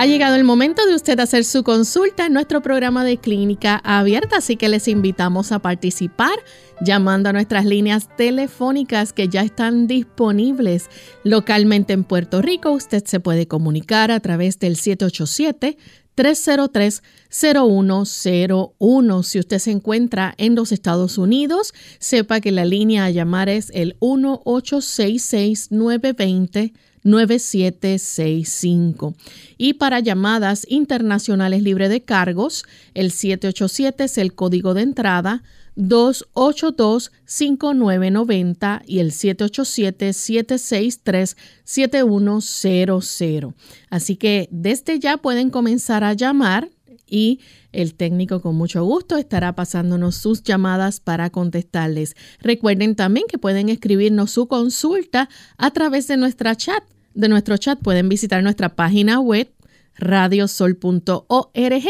Ha llegado el momento de usted hacer su consulta en nuestro programa de clínica abierta, así que les invitamos a participar llamando a nuestras líneas telefónicas que ya están disponibles localmente en Puerto Rico. Usted se puede comunicar a través del 787 303-0101. Si usted se encuentra en los Estados Unidos, sepa que la línea a llamar es el 1866 920 9765. Y para llamadas internacionales libre de cargos, el 787 es el código de entrada 282-5990 y el 787-763-7100. Así que desde ya pueden comenzar a llamar y el técnico con mucho gusto estará pasándonos sus llamadas para contestarles. Recuerden también que pueden escribirnos su consulta a través de nuestra chat. De nuestro chat pueden visitar nuestra página web radiosol.org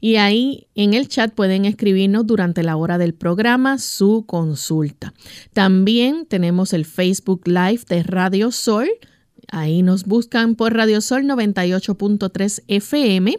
y ahí en el chat pueden escribirnos durante la hora del programa su consulta. También tenemos el Facebook Live de Radio Sol. Ahí nos buscan por Radio Sol 98.3 FM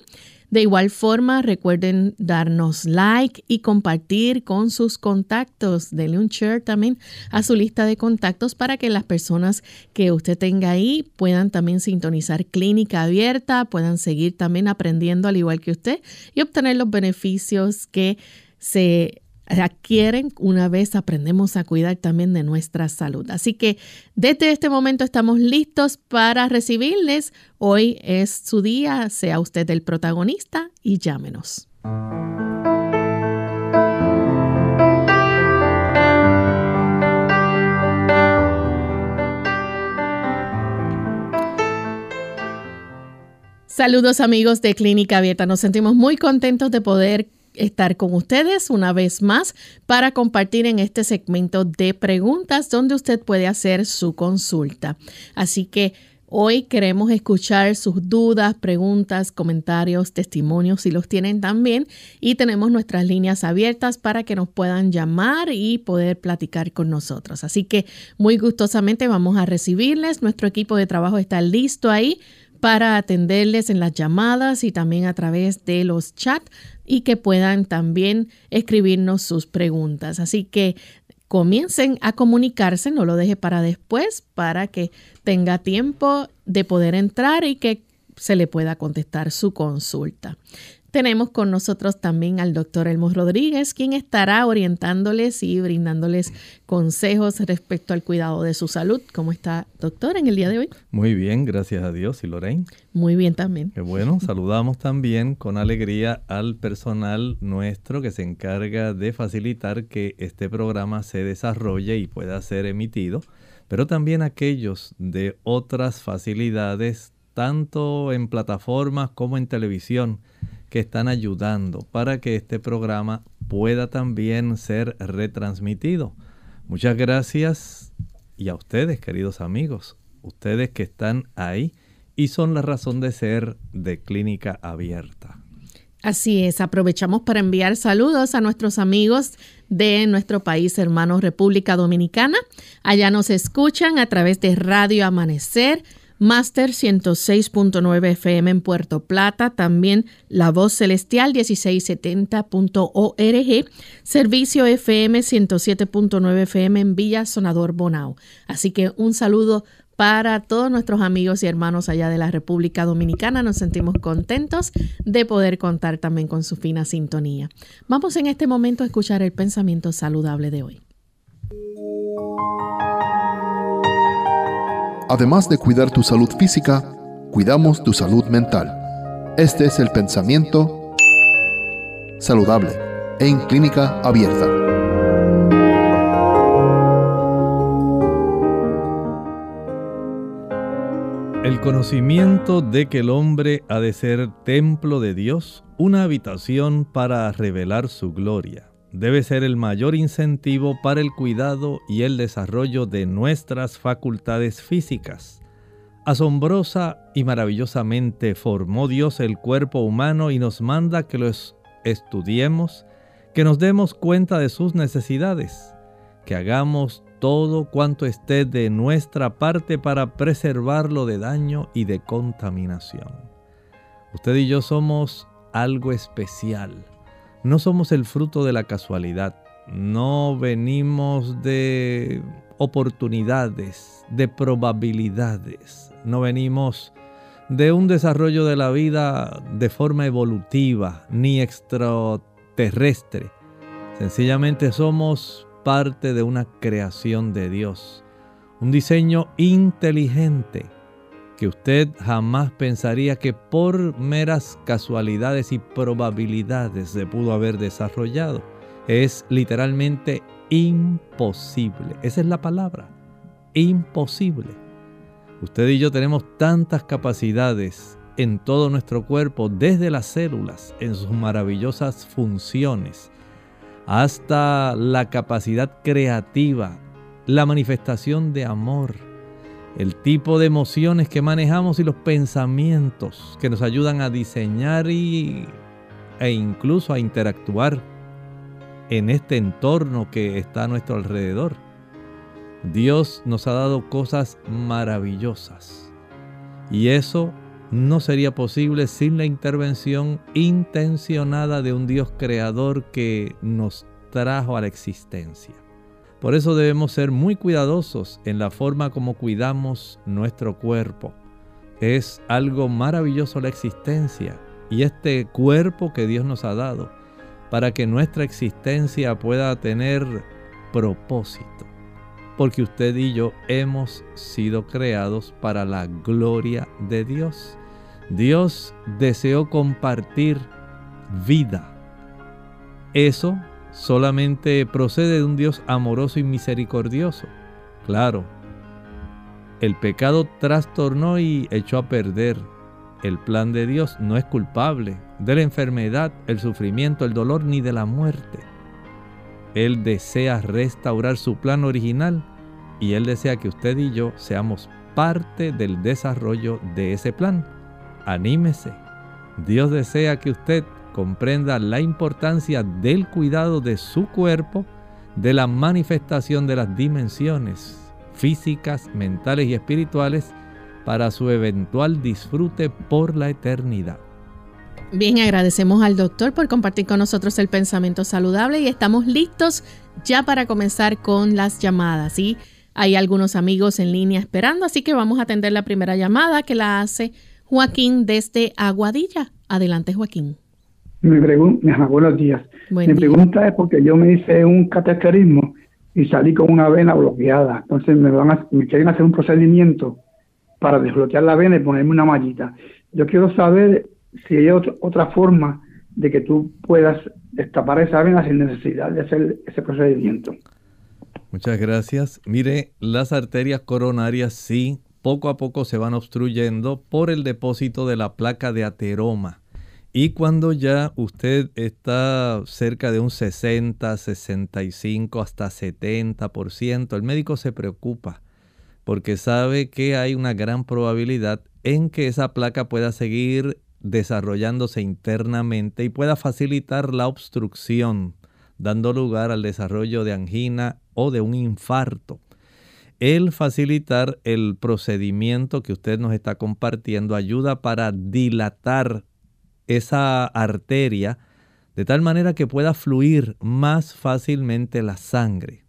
de igual forma, recuerden darnos like y compartir con sus contactos. Denle un share también a su lista de contactos para que las personas que usted tenga ahí puedan también sintonizar clínica abierta, puedan seguir también aprendiendo al igual que usted y obtener los beneficios que se adquieren una vez aprendemos a cuidar también de nuestra salud. Así que desde este momento estamos listos para recibirles. Hoy es su día, sea usted el protagonista y llámenos. Saludos amigos de Clínica Abierta. Nos sentimos muy contentos de poder estar con ustedes una vez más para compartir en este segmento de preguntas donde usted puede hacer su consulta. Así que hoy queremos escuchar sus dudas, preguntas, comentarios, testimonios si los tienen también y tenemos nuestras líneas abiertas para que nos puedan llamar y poder platicar con nosotros. Así que muy gustosamente vamos a recibirles. Nuestro equipo de trabajo está listo ahí para atenderles en las llamadas y también a través de los chats y que puedan también escribirnos sus preguntas. Así que comiencen a comunicarse, no lo deje para después, para que tenga tiempo de poder entrar y que se le pueda contestar su consulta. Tenemos con nosotros también al doctor Elmo Rodríguez, quien estará orientándoles y brindándoles consejos respecto al cuidado de su salud. ¿Cómo está, doctor, en el día de hoy? Muy bien, gracias a Dios. ¿Y Lorraine? Muy bien también. Qué bueno, saludamos también con alegría al personal nuestro que se encarga de facilitar que este programa se desarrolle y pueda ser emitido, pero también aquellos de otras facilidades, tanto en plataformas como en televisión que están ayudando para que este programa pueda también ser retransmitido. Muchas gracias y a ustedes, queridos amigos, ustedes que están ahí y son la razón de ser de Clínica Abierta. Así es, aprovechamos para enviar saludos a nuestros amigos de nuestro país hermano República Dominicana. Allá nos escuchan a través de Radio Amanecer Master 106.9 FM en Puerto Plata, también La Voz Celestial 1670.org, Servicio FM 107.9 FM en Villa Sonador Bonao. Así que un saludo para todos nuestros amigos y hermanos allá de la República Dominicana. Nos sentimos contentos de poder contar también con su fina sintonía. Vamos en este momento a escuchar el pensamiento saludable de hoy. Además de cuidar tu salud física, cuidamos tu salud mental. Este es el pensamiento saludable en clínica abierta. conocimiento de que el hombre ha de ser templo de Dios, una habitación para revelar su gloria, debe ser el mayor incentivo para el cuidado y el desarrollo de nuestras facultades físicas. Asombrosa y maravillosamente formó Dios el cuerpo humano y nos manda que los estudiemos, que nos demos cuenta de sus necesidades, que hagamos todo cuanto esté de nuestra parte para preservarlo de daño y de contaminación. Usted y yo somos algo especial. No somos el fruto de la casualidad. No venimos de oportunidades, de probabilidades. No venimos de un desarrollo de la vida de forma evolutiva ni extraterrestre. Sencillamente somos parte de una creación de Dios, un diseño inteligente que usted jamás pensaría que por meras casualidades y probabilidades se pudo haber desarrollado. Es literalmente imposible. Esa es la palabra. Imposible. Usted y yo tenemos tantas capacidades en todo nuestro cuerpo, desde las células, en sus maravillosas funciones, hasta la capacidad creativa, la manifestación de amor, el tipo de emociones que manejamos y los pensamientos que nos ayudan a diseñar y, e incluso a interactuar en este entorno que está a nuestro alrededor. Dios nos ha dado cosas maravillosas y eso no sería posible sin la intervención intencionada de un Dios creador que nos trajo a la existencia. Por eso debemos ser muy cuidadosos en la forma como cuidamos nuestro cuerpo. Es algo maravilloso la existencia y este cuerpo que Dios nos ha dado para que nuestra existencia pueda tener propósito. Porque usted y yo hemos sido creados para la gloria de Dios. Dios deseó compartir vida. Eso solamente procede de un Dios amoroso y misericordioso. Claro, el pecado trastornó y echó a perder. El plan de Dios no es culpable de la enfermedad, el sufrimiento, el dolor ni de la muerte. Él desea restaurar su plan original y Él desea que usted y yo seamos parte del desarrollo de ese plan. Anímese. Dios desea que usted comprenda la importancia del cuidado de su cuerpo, de la manifestación de las dimensiones físicas, mentales y espirituales para su eventual disfrute por la eternidad. Bien, agradecemos al doctor por compartir con nosotros el pensamiento saludable y estamos listos ya para comenzar con las llamadas. Y hay algunos amigos en línea esperando, así que vamos a atender la primera llamada que la hace Joaquín desde Aguadilla. Adelante, Joaquín. Mi pregunta, buenos días. Mi pregunta es porque yo me hice un cateterismo y salí con una vena bloqueada. Entonces me van a, me quieren hacer un procedimiento para desbloquear la vena y ponerme una mallita. Yo quiero saber si hay otra forma de que tú puedas destapar esa vena sin necesidad de hacer ese procedimiento. Muchas gracias. Mire, las arterias coronarias sí, poco a poco se van obstruyendo por el depósito de la placa de ateroma. Y cuando ya usted está cerca de un 60, 65, hasta 70%, el médico se preocupa porque sabe que hay una gran probabilidad en que esa placa pueda seguir desarrollándose internamente y pueda facilitar la obstrucción, dando lugar al desarrollo de angina o de un infarto. El facilitar el procedimiento que usted nos está compartiendo ayuda para dilatar esa arteria de tal manera que pueda fluir más fácilmente la sangre.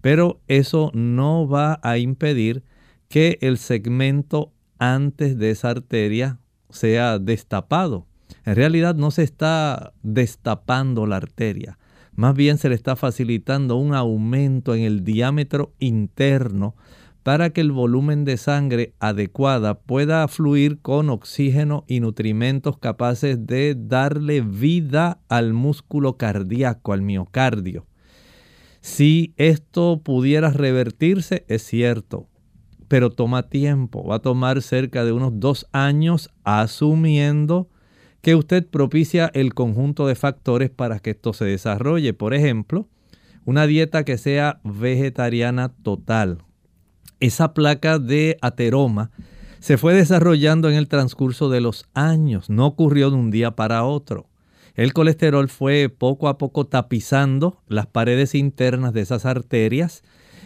Pero eso no va a impedir que el segmento antes de esa arteria sea destapado. En realidad no se está destapando la arteria, más bien se le está facilitando un aumento en el diámetro interno para que el volumen de sangre adecuada pueda fluir con oxígeno y nutrimentos capaces de darle vida al músculo cardíaco, al miocardio. Si esto pudiera revertirse, es cierto, pero toma tiempo, va a tomar cerca de unos dos años asumiendo que usted propicia el conjunto de factores para que esto se desarrolle. Por ejemplo, una dieta que sea vegetariana total. Esa placa de ateroma se fue desarrollando en el transcurso de los años, no ocurrió de un día para otro. El colesterol fue poco a poco tapizando las paredes internas de esas arterias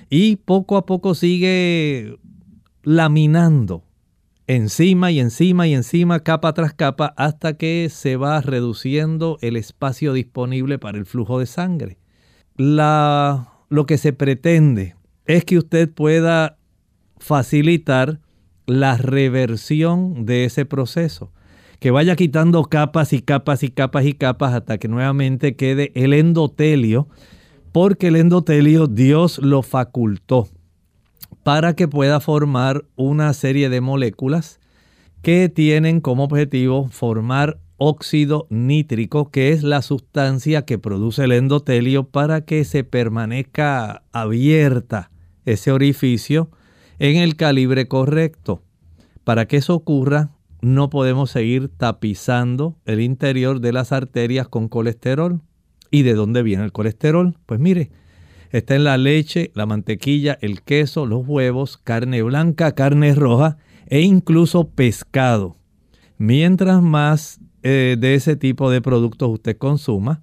y poco a poco sigue laminando encima y encima y encima, capa tras capa, hasta que se va reduciendo el espacio disponible para el flujo de sangre. La, lo que se pretende es que usted pueda facilitar la reversión de ese proceso, que vaya quitando capas y capas y capas y capas hasta que nuevamente quede el endotelio, porque el endotelio Dios lo facultó para que pueda formar una serie de moléculas que tienen como objetivo formar óxido nítrico, que es la sustancia que produce el endotelio para que se permanezca abierta ese orificio en el calibre correcto. Para que eso ocurra, no podemos seguir tapizando el interior de las arterias con colesterol. ¿Y de dónde viene el colesterol? Pues mire, Está en la leche, la mantequilla, el queso, los huevos, carne blanca, carne roja e incluso pescado. Mientras más eh, de ese tipo de productos usted consuma,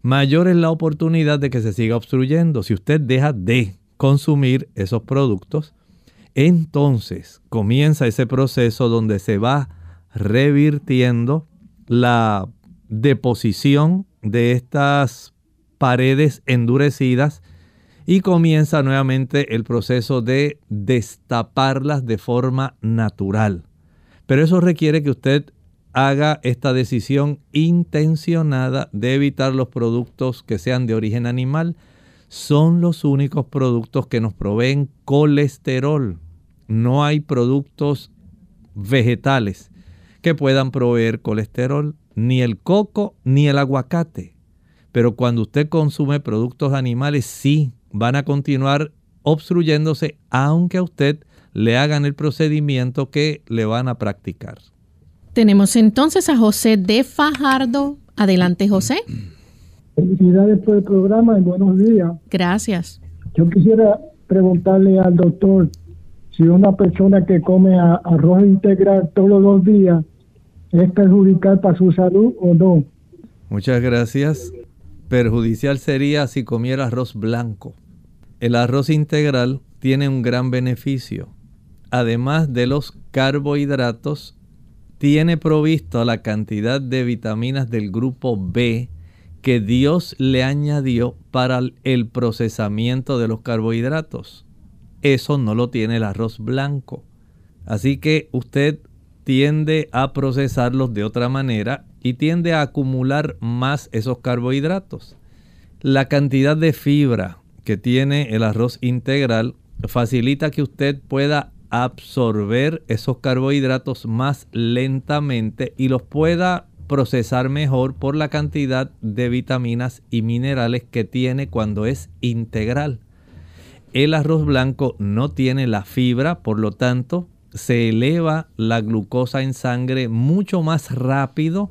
mayor es la oportunidad de que se siga obstruyendo. Si usted deja de consumir esos productos, entonces comienza ese proceso donde se va revirtiendo la deposición de estas paredes endurecidas y comienza nuevamente el proceso de destaparlas de forma natural. Pero eso requiere que usted haga esta decisión intencionada de evitar los productos que sean de origen animal. Son los únicos productos que nos proveen colesterol. No hay productos vegetales que puedan proveer colesterol, ni el coco ni el aguacate. Pero cuando usted consume productos animales, sí, van a continuar obstruyéndose aunque a usted le hagan el procedimiento que le van a practicar. Tenemos entonces a José de Fajardo. Adelante, José. Felicidades por el programa y buenos días. Gracias. Yo quisiera preguntarle al doctor si una persona que come arroz integral todos los días es perjudicial para su salud o no. Muchas gracias. Perjudicial sería si comiera arroz blanco. El arroz integral tiene un gran beneficio. Además de los carbohidratos, tiene provisto la cantidad de vitaminas del grupo B que Dios le añadió para el procesamiento de los carbohidratos. Eso no lo tiene el arroz blanco. Así que usted tiende a procesarlos de otra manera y tiende a acumular más esos carbohidratos. La cantidad de fibra que tiene el arroz integral facilita que usted pueda absorber esos carbohidratos más lentamente y los pueda procesar mejor por la cantidad de vitaminas y minerales que tiene cuando es integral. El arroz blanco no tiene la fibra, por lo tanto, se eleva la glucosa en sangre mucho más rápido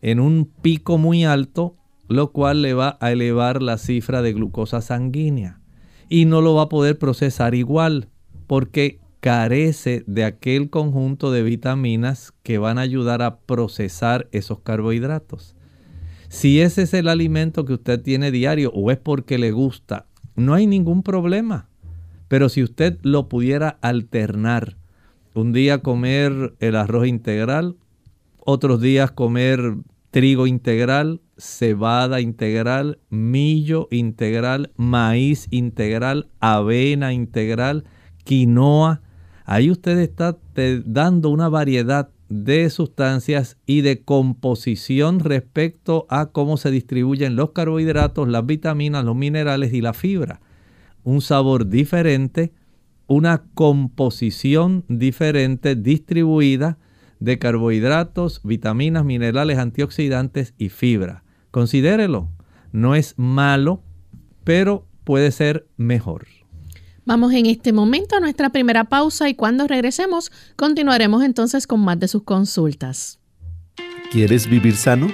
en un pico muy alto, lo cual le va a elevar la cifra de glucosa sanguínea. Y no lo va a poder procesar igual porque carece de aquel conjunto de vitaminas que van a ayudar a procesar esos carbohidratos. Si ese es el alimento que usted tiene diario o es porque le gusta, no hay ningún problema. Pero si usted lo pudiera alternar, un día comer el arroz integral, otros días comer trigo integral, cebada integral, millo integral, maíz integral, avena integral, quinoa. Ahí usted está dando una variedad de sustancias y de composición respecto a cómo se distribuyen los carbohidratos, las vitaminas, los minerales y la fibra. Un sabor diferente, una composición diferente distribuida de carbohidratos, vitaminas, minerales, antioxidantes y fibra. Considérelo, no es malo, pero puede ser mejor. Vamos en este momento a nuestra primera pausa y cuando regresemos continuaremos entonces con más de sus consultas. ¿Quieres vivir sano?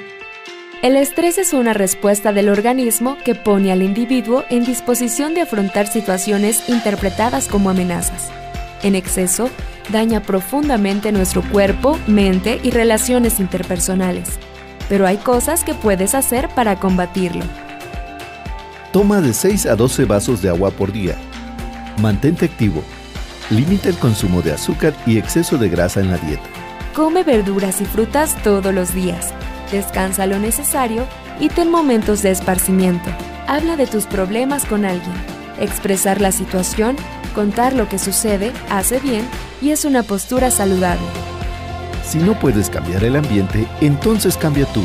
El estrés es una respuesta del organismo que pone al individuo en disposición de afrontar situaciones interpretadas como amenazas. En exceso, daña profundamente nuestro cuerpo, mente y relaciones interpersonales. Pero hay cosas que puedes hacer para combatirlo. Toma de 6 a 12 vasos de agua por día Mantente activo. Limita el consumo de azúcar y exceso de grasa en la dieta. Come verduras y frutas todos los días. Descansa lo necesario y ten momentos de esparcimiento. Habla de tus problemas con alguien. Expresar la situación, contar lo que sucede, hace bien y es una postura saludable. Si no puedes cambiar el ambiente, entonces cambia tú.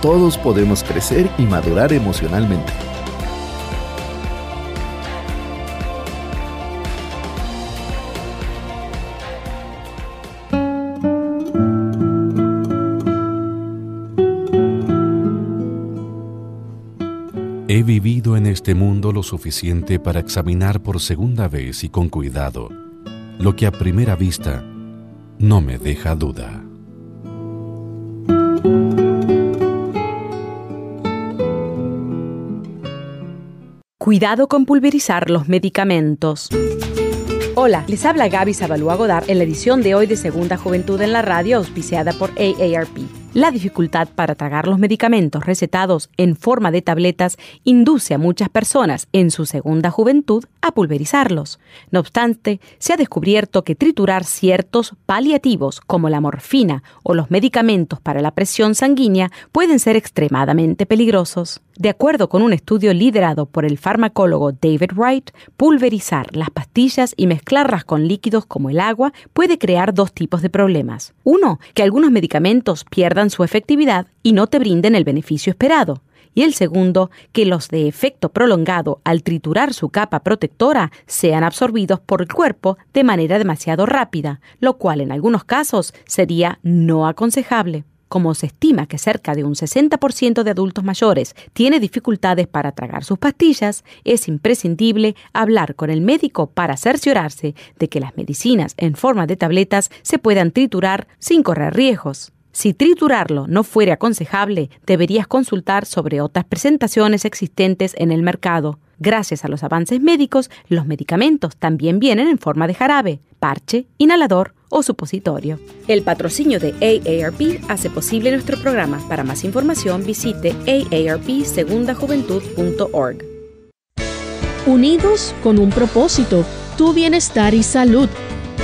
Todos podemos crecer y madurar emocionalmente. Este mundo lo suficiente para examinar por segunda vez y con cuidado lo que a primera vista no me deja duda. Cuidado con pulverizar los medicamentos. Hola, les habla Gaby Zabalúa Godard en la edición de hoy de Segunda Juventud en la Radio, auspiciada por AARP. La dificultad para tragar los medicamentos recetados en forma de tabletas induce a muchas personas en su segunda juventud a pulverizarlos. No obstante, se ha descubierto que triturar ciertos paliativos como la morfina o los medicamentos para la presión sanguínea pueden ser extremadamente peligrosos. De acuerdo con un estudio liderado por el farmacólogo David Wright, pulverizar las pastillas y mezclarlas con líquidos como el agua puede crear dos tipos de problemas. Uno, que algunos medicamentos pierdan su efectividad y no te brinden el beneficio esperado. Y el segundo, que los de efecto prolongado al triturar su capa protectora sean absorbidos por el cuerpo de manera demasiado rápida, lo cual en algunos casos sería no aconsejable. Como se estima que cerca de un 60% de adultos mayores tiene dificultades para tragar sus pastillas, es imprescindible hablar con el médico para cerciorarse de que las medicinas en forma de tabletas se puedan triturar sin correr riesgos. Si triturarlo no fuera aconsejable, deberías consultar sobre otras presentaciones existentes en el mercado. Gracias a los avances médicos, los medicamentos también vienen en forma de jarabe, parche, inhalador o supositorio. El patrocinio de AARP hace posible nuestro programa. Para más información visite aarpsegundajuventud.org. Unidos con un propósito, tu bienestar y salud.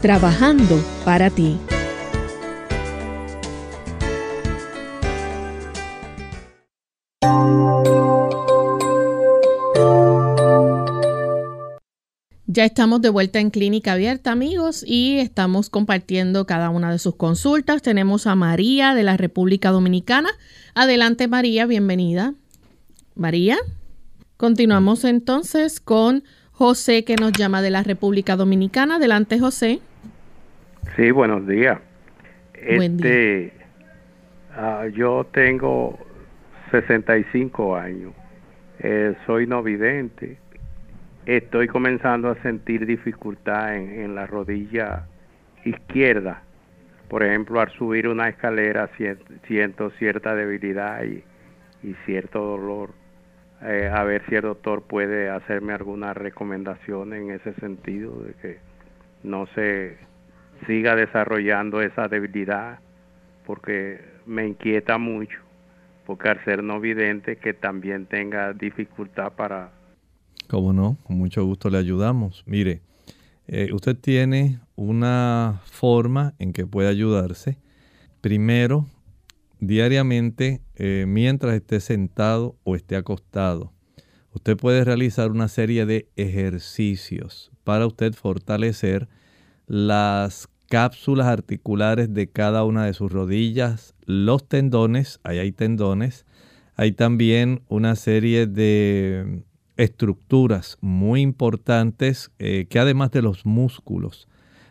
trabajando para ti. Ya estamos de vuelta en Clínica Abierta, amigos, y estamos compartiendo cada una de sus consultas. Tenemos a María de la República Dominicana. Adelante, María, bienvenida. María. Continuamos entonces con José, que nos llama de la República Dominicana. Adelante, José. Sí, buenos días. Buen este, ah, yo tengo 65 años. Eh, soy no vidente estoy comenzando a sentir dificultad en, la rodilla izquierda. Por ejemplo, al subir una escalera siento, cierta debilidad y, cierto dolor. Eh, a ver si el doctor puede hacerme alguna recomendación en ese sentido, de que no se siga desarrollando esa debilidad, porque me inquieta mucho, porque al ser no vidente que también tenga dificultad para Cómo no, con mucho gusto le ayudamos. Mire, eh, usted tiene una forma en que puede ayudarse. Primero, diariamente, eh, mientras esté sentado o esté acostado, usted puede realizar una serie de ejercicios para usted fortalecer las cápsulas articulares de cada una de sus rodillas, los tendones, ahí hay tendones, hay también una serie de estructuras muy importantes eh, que además de los músculos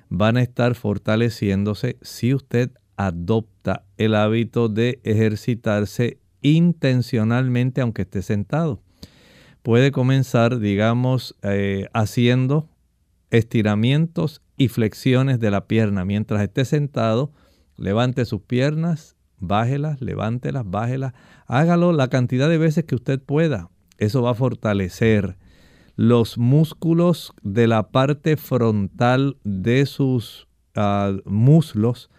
van a estar fortaleciéndose si usted adopta el hábito de ejercitarse intencionalmente aunque esté sentado. Puede comenzar, digamos, eh, haciendo estiramientos y flexiones de la pierna. Mientras esté sentado, levante sus piernas, bájelas, levántelas, bájelas. Hágalo la cantidad de veces que usted pueda. Eso va a fortalecer los músculos de la parte frontal de sus ah, muslos,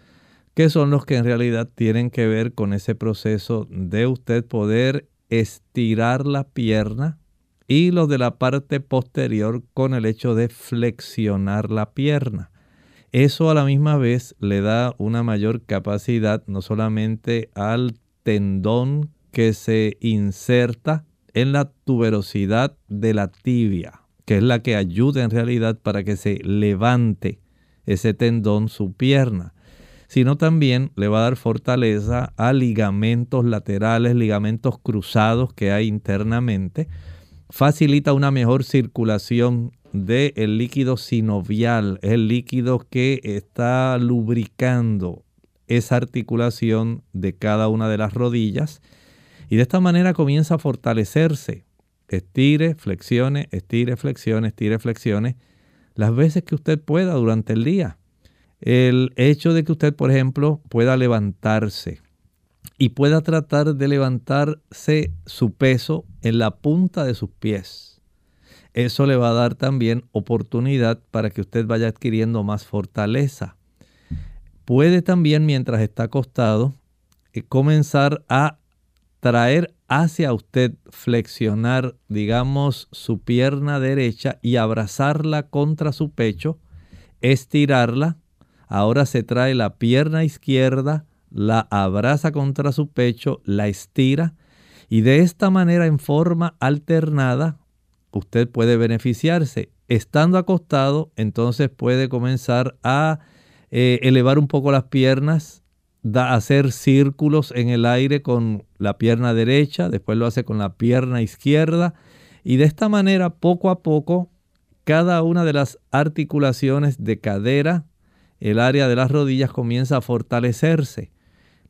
que son los que en realidad tienen que ver con ese proceso de usted poder estirar la pierna y los de la parte posterior con el hecho de flexionar la pierna. Eso a la misma vez le da una mayor capacidad no solamente al tendón que se inserta en la tuberosidad de la tibia, que es la que ayuda en realidad para que se levante ese tendón, su pierna, sino también le va a dar fortaleza a ligamentos laterales, ligamentos cruzados que hay internamente, facilita una mejor circulación del líquido sinovial, el líquido que está lubricando esa articulación de cada una de las rodillas y de esta manera comienza a fortalecerse. Estire, flexione, estire, flexione, estire, flexione, las veces que usted pueda durante el día. El hecho de que usted, por ejemplo, pueda levantarse y pueda tratar de levantarse su peso en la punta de sus pies. Eso le va a dar también oportunidad para que usted vaya adquiriendo más fortaleza. Puede también, mientras está acostado, eh, comenzar a traer hacia usted, flexionar, digamos, su pierna derecha y abrazarla contra su pecho, estirarla. Ahora se trae la pierna izquierda, la abraza contra su pecho, la estira y de esta manera en forma alternada usted puede beneficiarse. Estando acostado, entonces puede comenzar a eh, elevar un poco las piernas, da, hacer círculos en el aire con la pierna derecha, después lo hace con la pierna izquierda y de esta manera poco a poco cada una de las articulaciones de cadera, el área de las rodillas comienza a fortalecerse.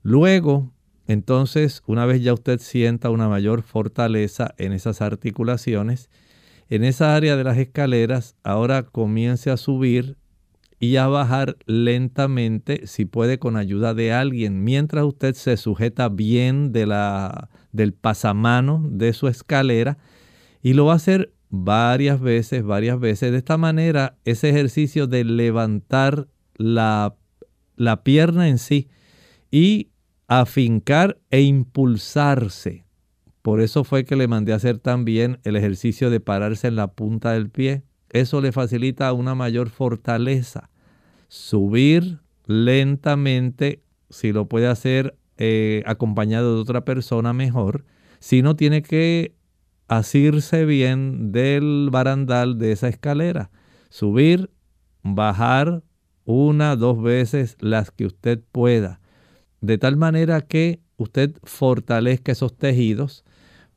Luego, entonces, una vez ya usted sienta una mayor fortaleza en esas articulaciones, en esa área de las escaleras, ahora comience a subir y a bajar lentamente, si puede con ayuda de alguien, mientras usted se sujeta bien de la, del pasamano de su escalera y lo va a hacer varias veces, varias veces. De esta manera, ese ejercicio de levantar la, la pierna en sí y afincar e impulsarse. Por eso fue que le mandé a hacer también el ejercicio de pararse en la punta del pie. Eso le facilita una mayor fortaleza subir lentamente, si lo puede hacer eh, acompañado de otra persona mejor, si no tiene que asirse bien del barandal de esa escalera, subir, bajar una, dos veces las que usted pueda, de tal manera que usted fortalezca esos tejidos,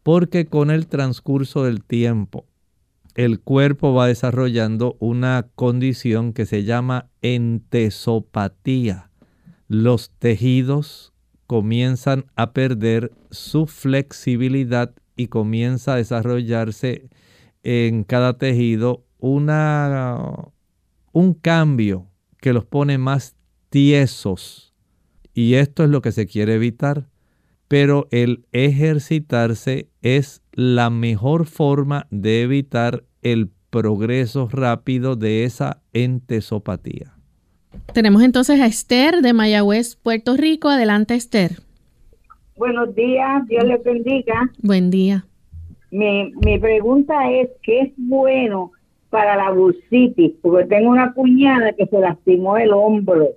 porque con el transcurso del tiempo el cuerpo va desarrollando una condición que se llama entesopatía. Los tejidos comienzan a perder su flexibilidad y comienza a desarrollarse en cada tejido una, un cambio que los pone más tiesos. Y esto es lo que se quiere evitar. Pero el ejercitarse es la mejor forma de evitar el progreso rápido de esa entesopatía. Tenemos entonces a Esther de Mayagüez, Puerto Rico. Adelante, Esther. Buenos días, Dios les bendiga. Buen día. Mi, mi pregunta es, ¿qué es bueno para la bursitis? Porque tengo una cuñada que se lastimó el hombro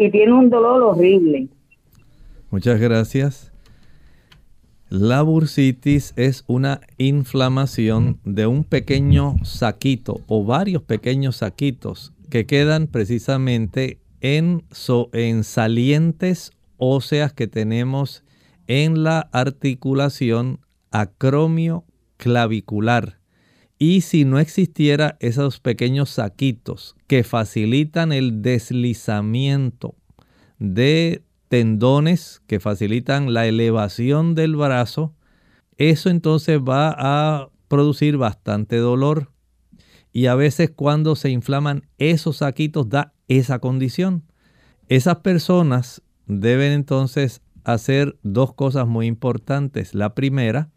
y tiene un dolor horrible. Muchas gracias. La bursitis es una inflamación de un pequeño saquito o varios pequeños saquitos que quedan precisamente en, en salientes óseas que tenemos en la articulación acromio clavicular. Y si no existiera esos pequeños saquitos que facilitan el deslizamiento de tendones que facilitan la elevación del brazo, eso entonces va a producir bastante dolor. Y a veces cuando se inflaman esos saquitos da esa condición. Esas personas deben entonces hacer dos cosas muy importantes. La primera,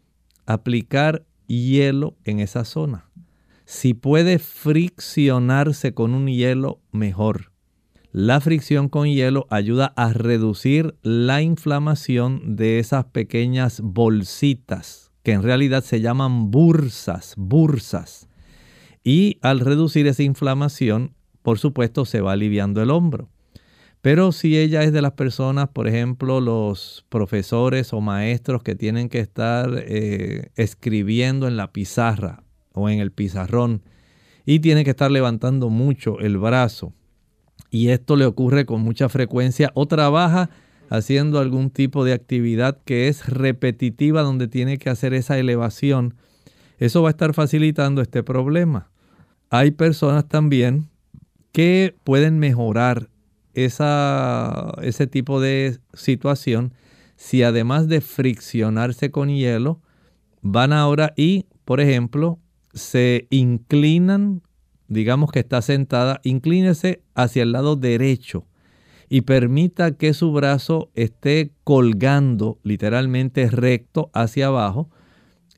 aplicar hielo en esa zona. Si puede friccionarse con un hielo, mejor. La fricción con hielo ayuda a reducir la inflamación de esas pequeñas bolsitas, que en realidad se llaman bursas, bursas. Y al reducir esa inflamación, por supuesto, se va aliviando el hombro. Pero si ella es de las personas, por ejemplo, los profesores o maestros que tienen que estar eh, escribiendo en la pizarra o en el pizarrón y tiene que estar levantando mucho el brazo, y esto le ocurre con mucha frecuencia o trabaja haciendo algún tipo de actividad que es repetitiva donde tiene que hacer esa elevación, eso va a estar facilitando este problema. Hay personas también que pueden mejorar esa, ese tipo de situación si además de friccionarse con hielo, van ahora y, por ejemplo, se inclinan digamos que está sentada, inclínese hacia el lado derecho y permita que su brazo esté colgando literalmente recto hacia abajo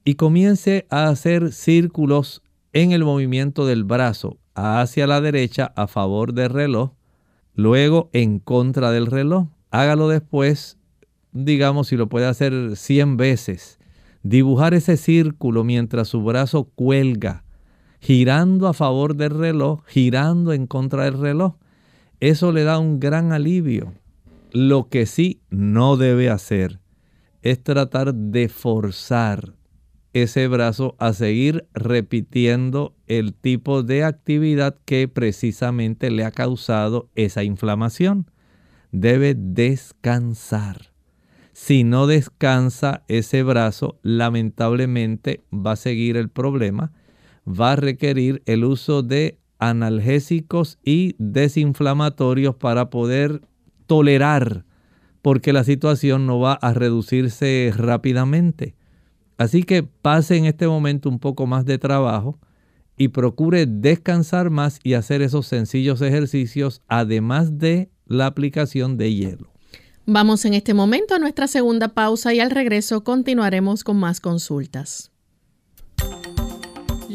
y comience a hacer círculos en el movimiento del brazo hacia la derecha a favor del reloj, luego en contra del reloj. Hágalo después, digamos si lo puede hacer 100 veces. Dibujar ese círculo mientras su brazo cuelga girando a favor del reloj, girando en contra del reloj. Eso le da un gran alivio. Lo que sí no debe hacer es tratar de forzar ese brazo a seguir repitiendo el tipo de actividad que precisamente le ha causado esa inflamación. Debe descansar. Si no descansa ese brazo, lamentablemente va a seguir el problema va a requerir el uso de analgésicos y desinflamatorios para poder tolerar, porque la situación no va a reducirse rápidamente. Así que pase en este momento un poco más de trabajo y procure descansar más y hacer esos sencillos ejercicios, además de la aplicación de hielo. Vamos en este momento a nuestra segunda pausa y al regreso continuaremos con más consultas.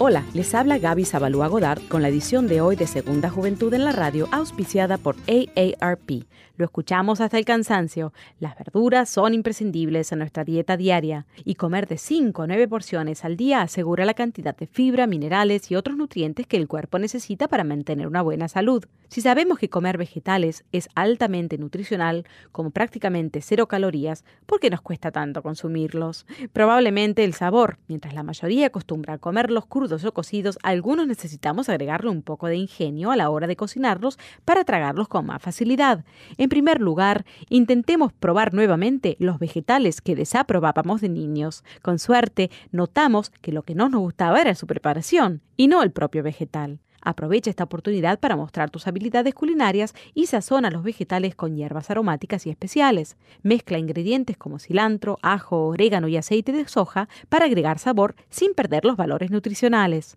Hola, les habla Gaby Zabalúa Godard con la edición de hoy de Segunda Juventud en la Radio, auspiciada por AARP. Lo escuchamos hasta el cansancio. Las verduras son imprescindibles en nuestra dieta diaria y comer de 5 a 9 porciones al día asegura la cantidad de fibra, minerales y otros nutrientes que el cuerpo necesita para mantener una buena salud. Si sabemos que comer vegetales es altamente nutricional, como prácticamente cero calorías, ¿por qué nos cuesta tanto consumirlos? Probablemente el sabor. Mientras la mayoría acostumbra a comerlos crudos o cocidos, algunos necesitamos agregarle un poco de ingenio a la hora de cocinarlos para tragarlos con más facilidad. En primer lugar, intentemos probar nuevamente los vegetales que desaprobábamos de niños. Con suerte, notamos que lo que no nos gustaba era su preparación y no el propio vegetal. Aprovecha esta oportunidad para mostrar tus habilidades culinarias y sazona los vegetales con hierbas aromáticas y especiales. Mezcla ingredientes como cilantro, ajo, orégano y aceite de soja para agregar sabor sin perder los valores nutricionales.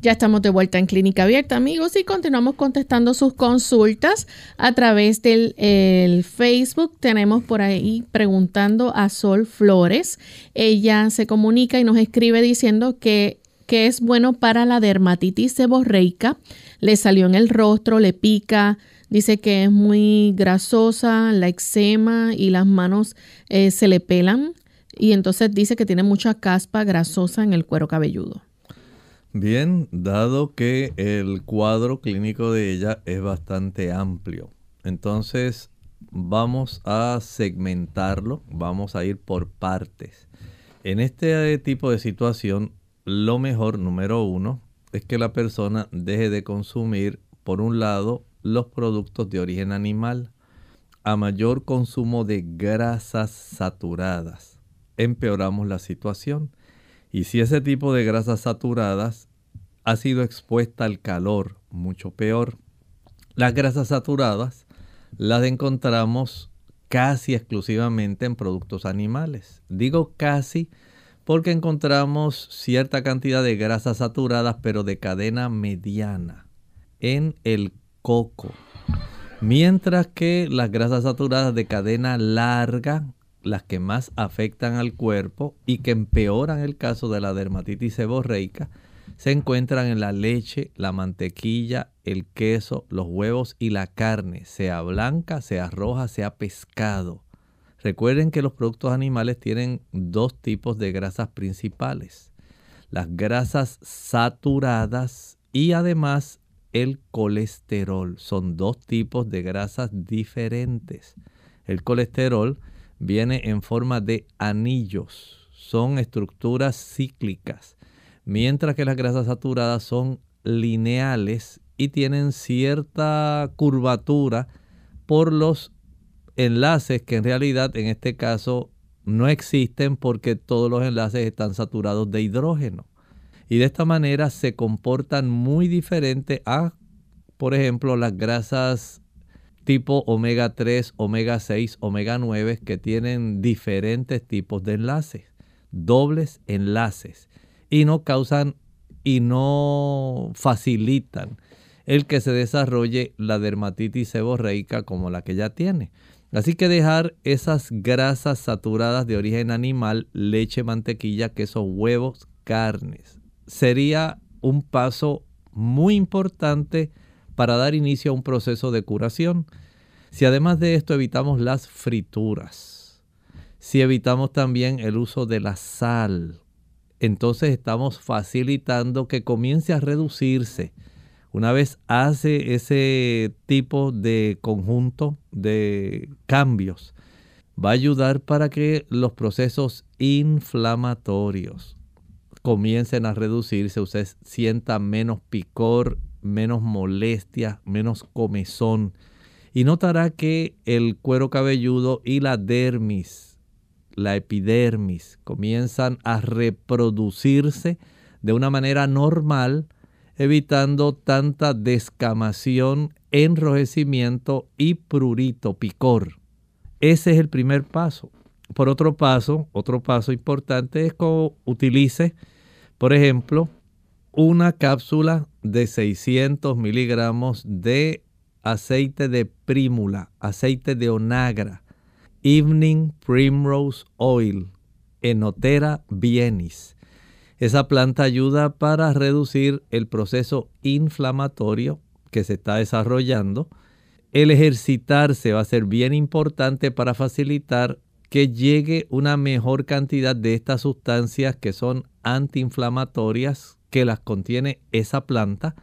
Ya estamos de vuelta en Clínica Abierta, amigos, y continuamos contestando sus consultas a través del Facebook. Tenemos por ahí preguntando a Sol Flores. Ella se comunica y nos escribe diciendo que, que es bueno para la dermatitis seborreica. Le salió en el rostro, le pica, dice que es muy grasosa, la eczema y las manos eh, se le pelan. Y entonces dice que tiene mucha caspa grasosa en el cuero cabelludo. Bien, dado que el cuadro clínico de ella es bastante amplio, entonces vamos a segmentarlo, vamos a ir por partes. En este tipo de situación, lo mejor, número uno, es que la persona deje de consumir, por un lado, los productos de origen animal. A mayor consumo de grasas saturadas, empeoramos la situación. Y si ese tipo de grasas saturadas ha sido expuesta al calor, mucho peor. Las grasas saturadas las encontramos casi exclusivamente en productos animales. Digo casi porque encontramos cierta cantidad de grasas saturadas, pero de cadena mediana, en el coco. Mientras que las grasas saturadas de cadena larga las que más afectan al cuerpo y que empeoran el caso de la dermatitis seborreica, se encuentran en la leche, la mantequilla, el queso, los huevos y la carne, sea blanca, sea roja, sea pescado. Recuerden que los productos animales tienen dos tipos de grasas principales. Las grasas saturadas y además el colesterol. Son dos tipos de grasas diferentes. El colesterol viene en forma de anillos. Son estructuras cíclicas, mientras que las grasas saturadas son lineales y tienen cierta curvatura por los enlaces que en realidad en este caso no existen porque todos los enlaces están saturados de hidrógeno. Y de esta manera se comportan muy diferente a, por ejemplo, las grasas tipo omega 3, omega 6, omega 9 que tienen diferentes tipos de enlaces, dobles enlaces, y no causan y no facilitan el que se desarrolle la dermatitis seborreica como la que ya tiene. Así que dejar esas grasas saturadas de origen animal, leche, mantequilla, queso, huevos, carnes, sería un paso muy importante para dar inicio a un proceso de curación. Si además de esto evitamos las frituras, si evitamos también el uso de la sal, entonces estamos facilitando que comience a reducirse. Una vez hace ese tipo de conjunto de cambios, va a ayudar para que los procesos inflamatorios, comiencen a reducirse, usted sienta menos picor, menos molestia, menos comezón. Y notará que el cuero cabelludo y la dermis, la epidermis, comienzan a reproducirse de una manera normal, evitando tanta descamación, enrojecimiento y prurito, picor. Ese es el primer paso. Por otro paso, otro paso importante es que utilice, por ejemplo, una cápsula de 600 miligramos de aceite de prímula, aceite de onagra, Evening Primrose Oil, Enotera bienis. Esa planta ayuda para reducir el proceso inflamatorio que se está desarrollando. El ejercitarse va a ser bien importante para facilitar que llegue una mejor cantidad de estas sustancias que son antiinflamatorias que las contiene esa planta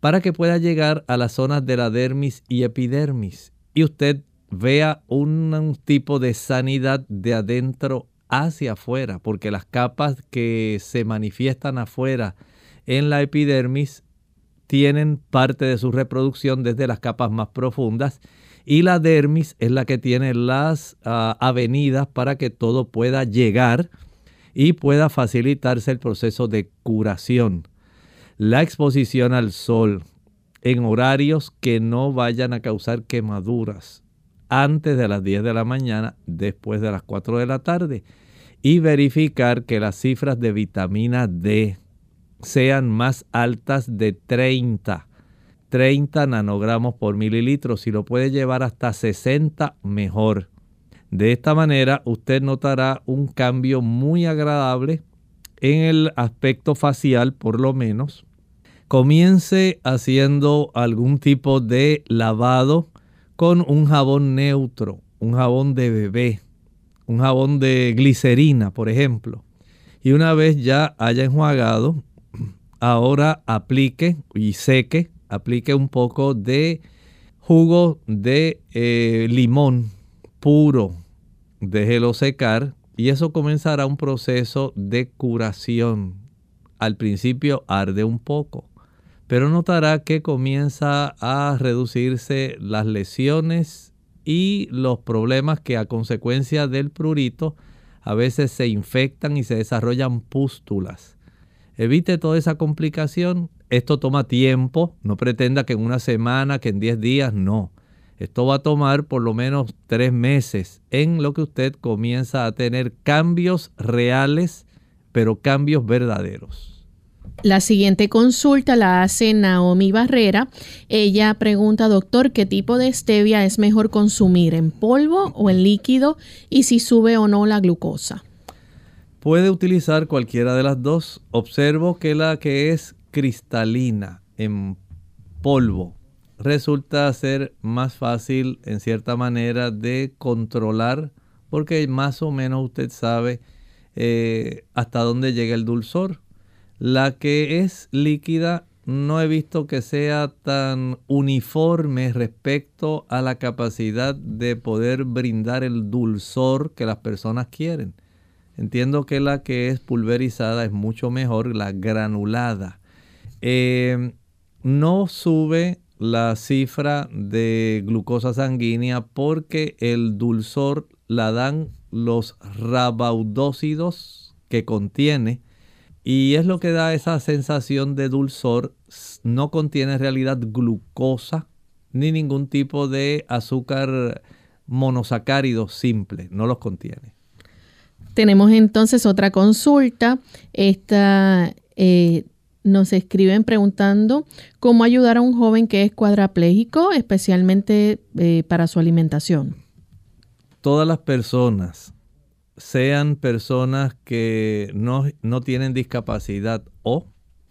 para que pueda llegar a las zonas de la dermis y epidermis. Y usted vea un, tipo de sanidad de adentro hacia afuera, porque las capas que se manifiestan afuera en la epidermis tienen parte de su reproducción desde las capas más profundas y la dermis es la que tiene las ah, avenidas para que todo pueda llegar y pueda facilitarse el proceso de curación. La exposición al sol en horarios que no vayan a causar quemaduras antes de las 10 de la mañana, después de las 4 de la tarde y verificar que las cifras de vitamina D sean más altas de 30 30 nanogramos por mililitro. Si lo puede llevar hasta 60, mejor. De esta manera usted notará un cambio muy agradable en el aspecto facial por lo menos. Comience haciendo algún tipo de lavado con un jabón neutro, un jabón de bebé, un jabón de glicerina, por ejemplo. Y una vez ya haya enjuagado, ahora aplique y seque aplique un poco de jugo de eh, limón puro, déjelo secar y eso comenzará un proceso de curación. Al principio arde un poco, pero notará que comienza a reducirse las lesiones y los problemas que a consecuencia del prurito a veces se infectan y se desarrollan pústulas. Evite toda esa complicación esto toma tiempo, no pretenda que en una semana, que en 10 días, no. Esto va a tomar por lo menos tres meses en lo que usted comienza a tener cambios reales, pero cambios verdaderos. La siguiente consulta la hace Naomi Barrera. Ella pregunta, doctor, ¿qué tipo de stevia es mejor consumir, en polvo o en líquido? Y si sube o no la glucosa. Puede utilizar cualquiera de las dos. Observo que la que es cristalina en polvo resulta ser más fácil en cierta manera de controlar porque más o menos usted sabe eh, hasta dónde llega el dulzor. La que es líquida no he visto que sea tan uniforme respecto a la capacidad de poder brindar el dulzor que las personas quieren. Entiendo que la que es pulverizada es mucho mejor, la granulada. Eh, no sube la cifra de glucosa sanguínea porque el dulzor la dan los rabaudócidos que contiene y es lo que da esa sensación de dulzor. No contiene en realidad glucosa ni ningún tipo de azúcar monosacárido simple, no los contiene. Tenemos entonces otra consulta. Esta eh, nos escriben preguntando cómo ayudar a un joven que es cuadraplégico, especialmente eh, para su alimentación. Todas las personas, sean personas que no, no tienen discapacidad o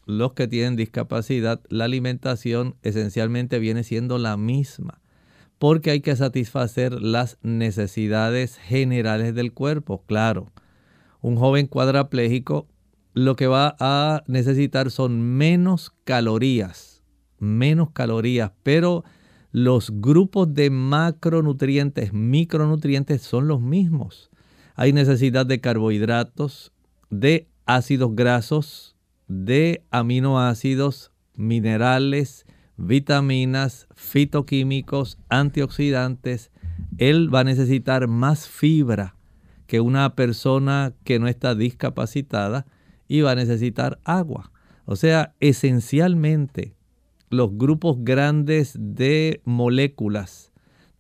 los que tienen discapacidad, la alimentación esencialmente viene siendo la misma, porque hay que satisfacer las necesidades generales del cuerpo. Claro, un joven cuadraplégico lo que va a necesitar son menos calorías, menos calorías, pero los grupos de macronutrientes, micronutrientes son los mismos. Hay necesidad de carbohidratos, de ácidos grasos, de aminoácidos, minerales, vitaminas, fitoquímicos, antioxidantes. Él va a necesitar más fibra que una persona que no está discapacitada va a necesitar agua. O sea, esencialmente los grupos grandes de moléculas,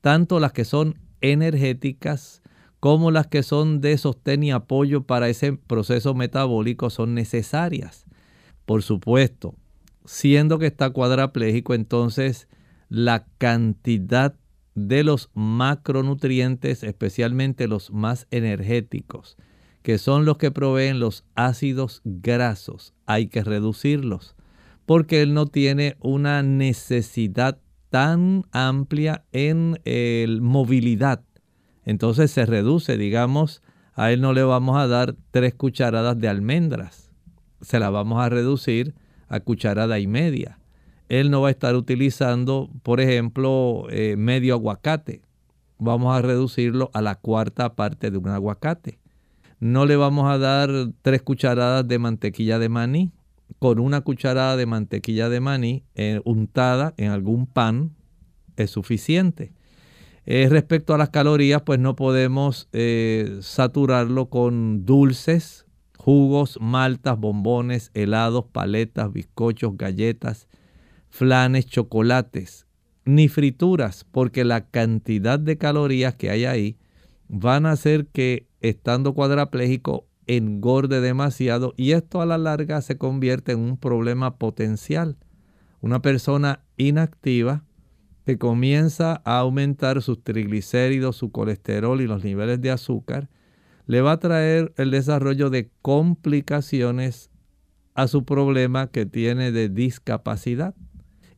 tanto las que son energéticas como las que son de sostén y apoyo para ese proceso metabólico, son necesarias. Por supuesto, siendo que está cuadraplégico, entonces la cantidad de los macronutrientes, especialmente los más energéticos, que son los que proveen los ácidos grasos, hay que reducirlos, porque él no tiene una necesidad tan amplia en el movilidad. Entonces se reduce, digamos, a él no le vamos a dar tres cucharadas de almendras, se la vamos a reducir a cucharada y media. Él no va a estar utilizando, por ejemplo, eh, medio aguacate. Vamos a reducirlo a la cuarta parte de un aguacate. No le vamos a dar tres cucharadas de mantequilla de maní. Con una cucharada de mantequilla de maní eh, untada en algún pan es suficiente. Eh, respecto a las calorías, pues no podemos eh, saturarlo con dulces, jugos, maltas, bombones, helados, paletas, bizcochos, galletas, flanes, chocolates, ni frituras, porque la cantidad de calorías que hay ahí van a hacer que estando cuadrapléjico engorde demasiado y esto a la larga se convierte en un problema potencial. Una persona inactiva que comienza a aumentar sus triglicéridos, su colesterol y los niveles de azúcar, le va a traer el desarrollo de complicaciones a su problema que tiene de discapacidad.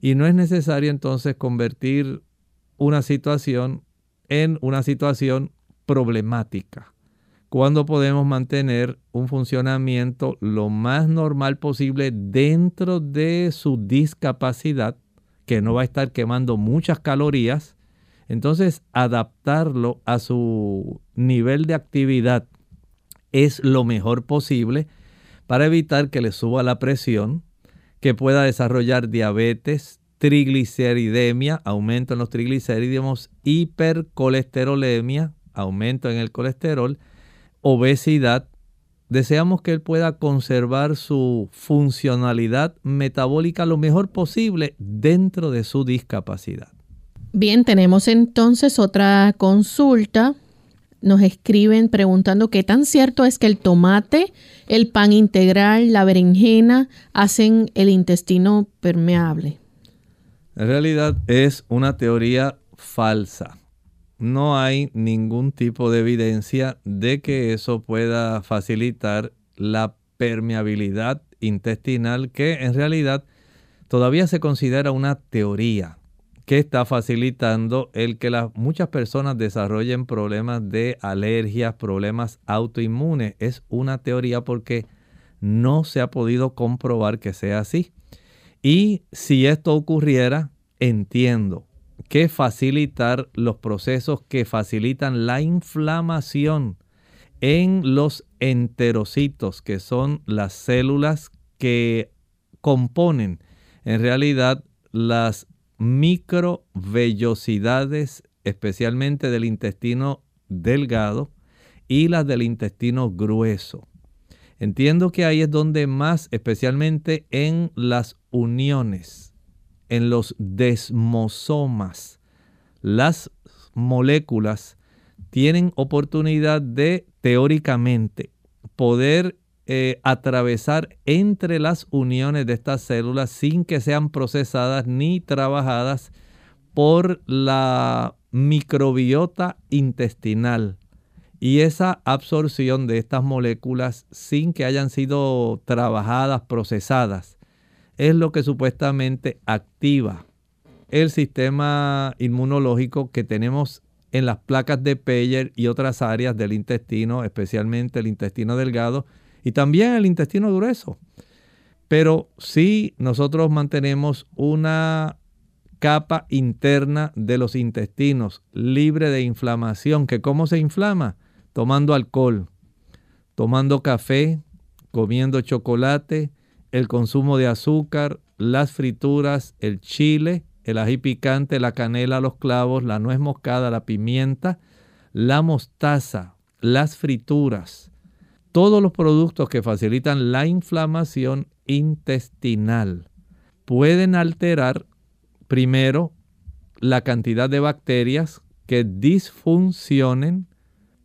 Y no es necesario entonces convertir una situación en una situación problemática. Cuando podemos mantener un funcionamiento lo más normal posible dentro de su discapacidad, que no va a estar quemando muchas calorías, entonces adaptarlo a su nivel de actividad es lo mejor posible para evitar que le suba la presión, que pueda desarrollar diabetes, trigliceridemia, aumento en los triglicéridos, hipercolesterolemia, aumento en el colesterol, obesidad, deseamos que él pueda conservar su funcionalidad metabólica lo mejor posible dentro de su discapacidad. Bien, tenemos entonces otra consulta. Nos escriben preguntando qué tan cierto es que el tomate, el pan integral, la berenjena hacen el intestino permeable. En realidad es una teoría falsa no hay ningún tipo de evidencia de que eso pueda facilitar la permeabilidad intestinal, que en realidad todavía se considera una teoría que está facilitando el que las, muchas personas desarrollen problemas de alergias, problemas autoinmunes. Es una teoría porque no se ha podido comprobar que sea así. Y si esto ocurriera, entiendo que facilitar los procesos que facilitan la inflamación en los enterocitos, que son las células que componen en realidad las microvellosidades, especialmente del intestino delgado y las del intestino grueso. Entiendo que ahí es donde más, especialmente en las uniones en los desmosomas. Las moléculas tienen oportunidad de, teóricamente, poder eh, atravesar entre las uniones de estas células sin que sean procesadas ni trabajadas por la microbiota intestinal. Y esa absorción de estas moléculas sin que hayan sido trabajadas, procesadas, es lo que supuestamente activa el sistema inmunológico que tenemos en las placas de Peyer y otras áreas del intestino, especialmente el intestino delgado y también el intestino grueso. Pero si nosotros mantenemos una capa interna de los intestinos libre de inflamación, que cómo se inflama? Tomando alcohol, tomando café, comiendo chocolate, el consumo de azúcar, las frituras, el chile, el ají picante, la canela, los clavos, la nuez moscada, la pimienta, la mostaza, las frituras, todos los productos que facilitan la inflamación intestinal pueden alterar primero la cantidad de bacterias que disfuncionen,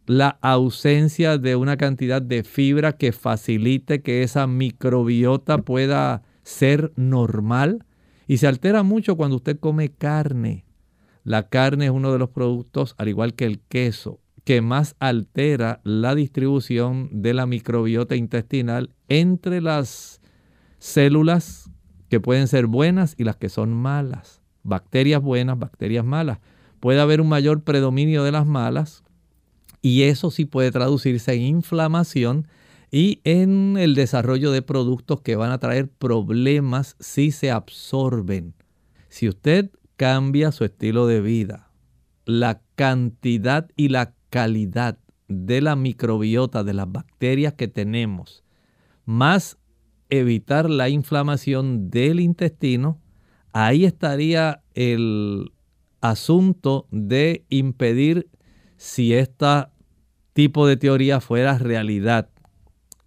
la ausencia de una cantidad de fibra que facilite que esa microbiota pueda ser normal y se altera mucho cuando usted come carne. La carne es uno de los productos, al igual que el queso, que más altera la distribución de la microbiota intestinal entre las células que pueden ser buenas y las que son malas. Bacterias buenas, bacterias malas. Puede haber un mayor predominio de las malas y eso sí puede traducirse en inflamación y en el desarrollo de productos que van a traer problemas si se absorben. Si usted cambia su estilo de vida, la cantidad y la calidad de la microbiota, de las bacterias que tenemos, más evitar la inflamación del intestino, ahí estaría el asunto de impedir si este tipo de teoría fuera realidad.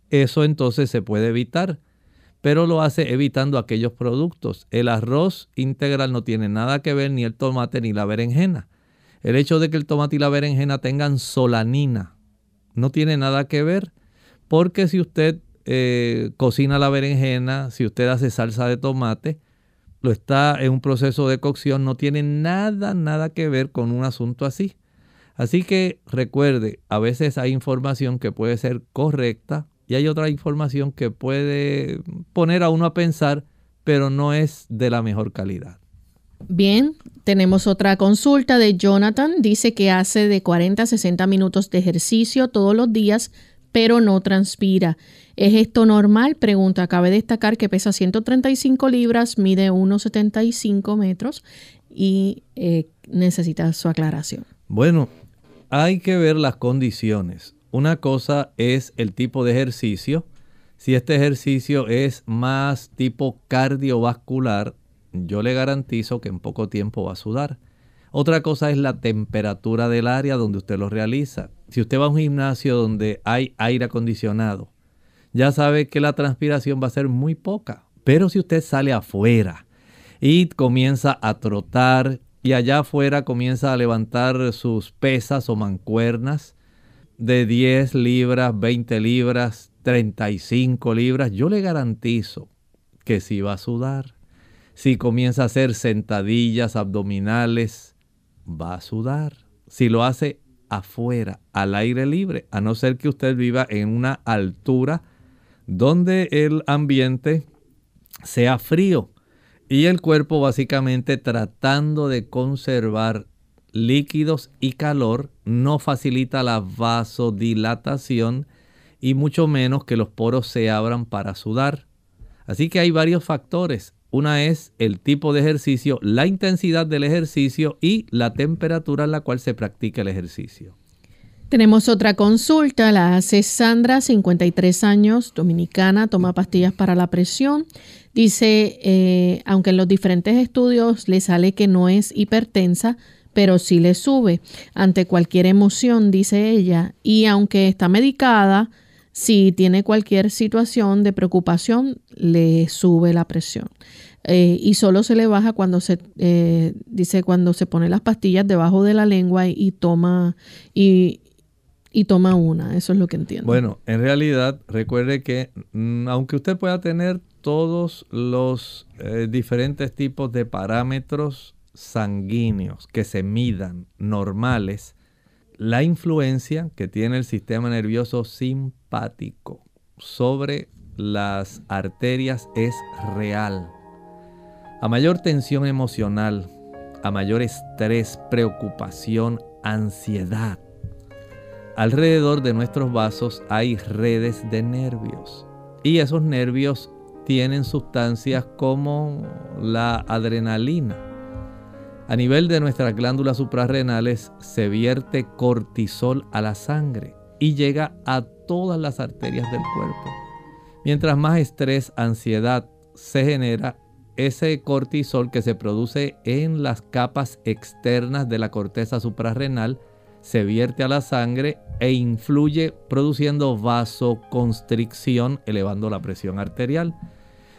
Eso entonces se puede evitar, pero lo hace evitando aquellos productos. El arroz integral no tiene nada que ver ni el tomate ni la berenjena. El hecho de que el tomate y la berenjena tengan solanina no tiene nada que ver porque si usted eh, cocina la berenjena, si usted hace salsa de tomate, lo está en un proceso de cocción, no tiene nada, nada que ver con un asunto así. Así que recuerde, a veces hay información que puede ser correcta y hay otra información que puede poner a uno a pensar, pero no es de la mejor calidad. Bien, tenemos otra consulta de Jonathan. Dice que hace de 40 a 60 minutos de ejercicio todos los días, pero no transpira. ¿Es esto normal? Pregunta. Cabe destacar que pesa 135 libras, mide 1,75 metros y eh, necesita su aclaración. Bueno, hay que ver las condiciones. Una cosa es el tipo de ejercicio. Si este ejercicio es más tipo cardiovascular, yo le garantizo que en poco tiempo va a sudar. Otra cosa es la temperatura del área donde usted lo realiza. Si usted va a un gimnasio donde hay aire acondicionado, ya sabe que la transpiración va a ser muy poca. Pero si usted sale afuera y comienza a trotar y allá afuera comienza a levantar sus pesas o mancuernas de 10 libras, 20 libras, 35 libras, yo le garantizo que sí va a sudar. Si comienza a hacer sentadillas abdominales, va a sudar. Si lo hace afuera, al aire libre, a no ser que usted viva en una altura donde el ambiente sea frío y el cuerpo básicamente tratando de conservar líquidos y calor no facilita la vasodilatación y mucho menos que los poros se abran para sudar. Así que hay varios factores. Una es el tipo de ejercicio, la intensidad del ejercicio y la temperatura en la cual se practica el ejercicio. Tenemos otra consulta, la hace Sandra, 53 años, dominicana, toma pastillas para la presión. Dice, eh, aunque en los diferentes estudios le sale que no es hipertensa, pero sí le sube ante cualquier emoción, dice ella, y aunque está medicada, si tiene cualquier situación de preocupación, le sube la presión. Eh, y solo se le baja cuando se eh, dice cuando se pone las pastillas debajo de la lengua y, toma y, toma una. Eso es lo que entiendo. Bueno, en realidad recuerde que mm, aunque usted pueda tener todos los eh, diferentes tipos de parámetros sanguíneos que se midan normales, la influencia que tiene el sistema nervioso simpático sobre las arterias es real. A mayor tensión emocional, a mayor estrés, preocupación, ansiedad, alrededor de nuestros vasos hay redes de nervios. Y esos nervios tienen sustancias como la adrenalina, a nivel de nuestras glándulas suprarrenales se vierte cortisol a la sangre y llega a todas las arterias del cuerpo. Mientras más estrés, ansiedad se genera, ese cortisol que se produce en las capas externas de la corteza suprarrenal se vierte a la sangre e influye produciendo vasoconstricción, elevando la presión arterial.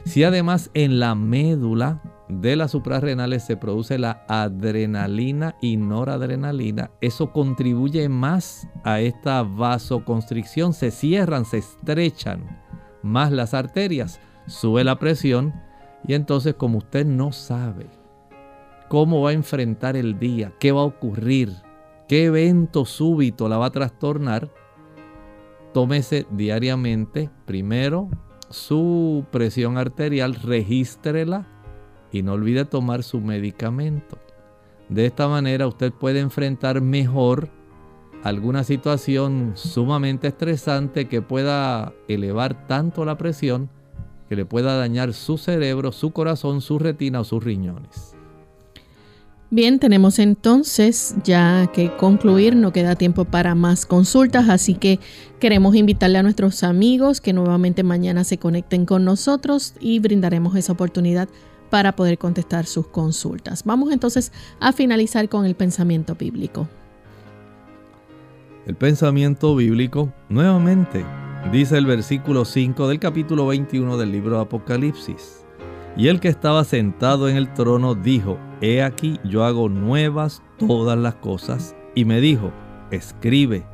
Si además en la médula de las suprarrenales se produce la adrenalina y noradrenalina, eso contribuye más a esta vasoconstricción, se cierran, se estrechan más las arterias, sube la presión y entonces como usted no sabe cómo va a enfrentar el día, qué va a ocurrir, qué evento súbito la va a trastornar, tómese diariamente primero su presión arterial, regístrela y no olvide tomar su medicamento. De esta manera usted puede enfrentar mejor alguna situación sumamente estresante que pueda elevar tanto la presión que le pueda dañar su cerebro, su corazón, su retina o sus riñones. Bien, tenemos entonces ya que concluir, no queda tiempo para más consultas, así que queremos invitarle a nuestros amigos que nuevamente mañana se conecten con nosotros y brindaremos esa oportunidad para poder contestar sus consultas. Vamos entonces a finalizar con el pensamiento bíblico. El pensamiento bíblico, nuevamente, dice el versículo 5 del capítulo 21 del libro de Apocalipsis. Y el que estaba sentado en el trono dijo, He aquí yo hago nuevas todas las cosas. Y me dijo, escribe,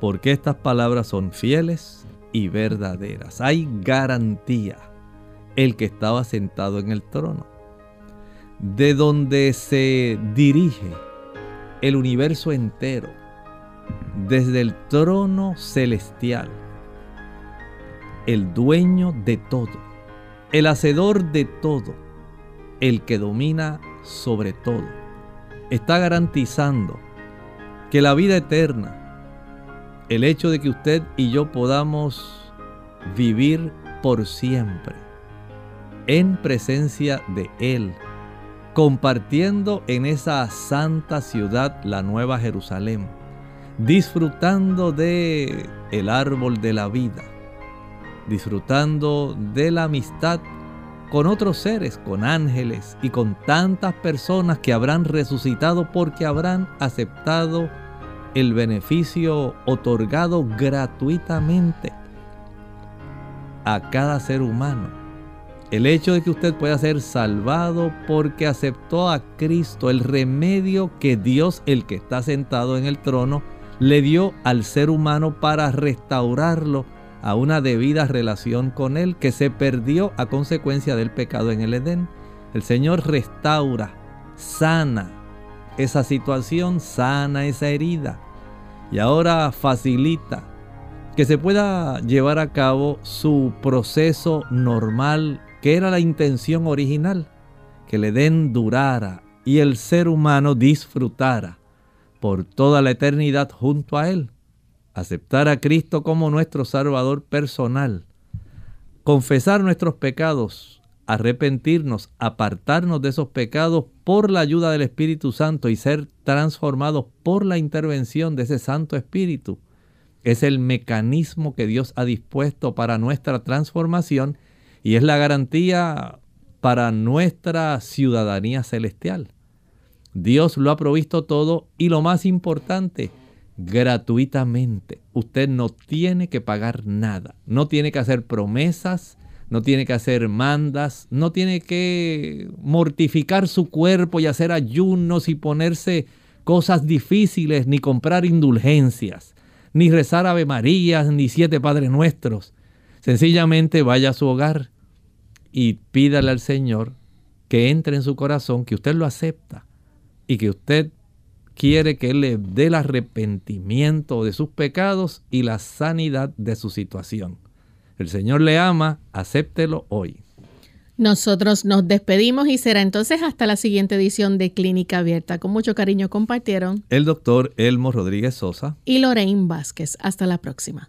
porque estas palabras son fieles y verdaderas. Hay garantía. El que estaba sentado en el trono. De donde se dirige el universo entero. Desde el trono celestial. El dueño de todo el hacedor de todo, el que domina sobre todo, está garantizando que la vida eterna, el hecho de que usted y yo podamos vivir por siempre en presencia de Él, compartiendo en esa santa ciudad la nueva Jerusalén, disfrutando de el árbol de la vida, disfrutando de la amistad con otros seres, con ángeles y con tantas personas que habrán resucitado porque habrán aceptado el beneficio otorgado gratuitamente a cada ser humano. El hecho de que usted pueda ser salvado porque aceptó a Cristo, el remedio que Dios, el que está sentado en el trono, le dio al ser humano para restaurarlo a una debida relación con Él que se perdió a consecuencia del pecado en el Edén. El Señor restaura, sana esa situación, sana esa herida y ahora facilita que se pueda llevar a cabo su proceso normal que era la intención original, que el Edén durara y el ser humano disfrutara por toda la eternidad junto a Él aceptar a Cristo como nuestro Salvador personal, confesar nuestros pecados, arrepentirnos, apartarnos de esos pecados por la ayuda del Espíritu Santo y ser transformados por la intervención de ese Santo Espíritu. Es el mecanismo que Dios ha dispuesto para nuestra transformación y es la garantía para nuestra ciudadanía celestial. Dios lo ha provisto todo y lo más importante, gratuitamente. Usted no tiene que pagar nada, no tiene que hacer promesas, no tiene que hacer mandas, no tiene que mortificar su cuerpo y hacer ayunos y ponerse cosas difíciles, ni comprar indulgencias, ni rezar Ave Marías, ni siete Padres Nuestros. Sencillamente vaya a su hogar y pídale al Señor que entre en su corazón, que usted lo acepta y que usted quiere que Él le dé el arrepentimiento de sus pecados y la sanidad de su situación. El Señor le ama, acéptelo hoy. Nosotros nos despedimos y será entonces hasta la siguiente edición de Clínica Abierta. Con mucho cariño compartieron el doctor Elmo Rodríguez Sosa y Lorraine Vázquez. Hasta la próxima.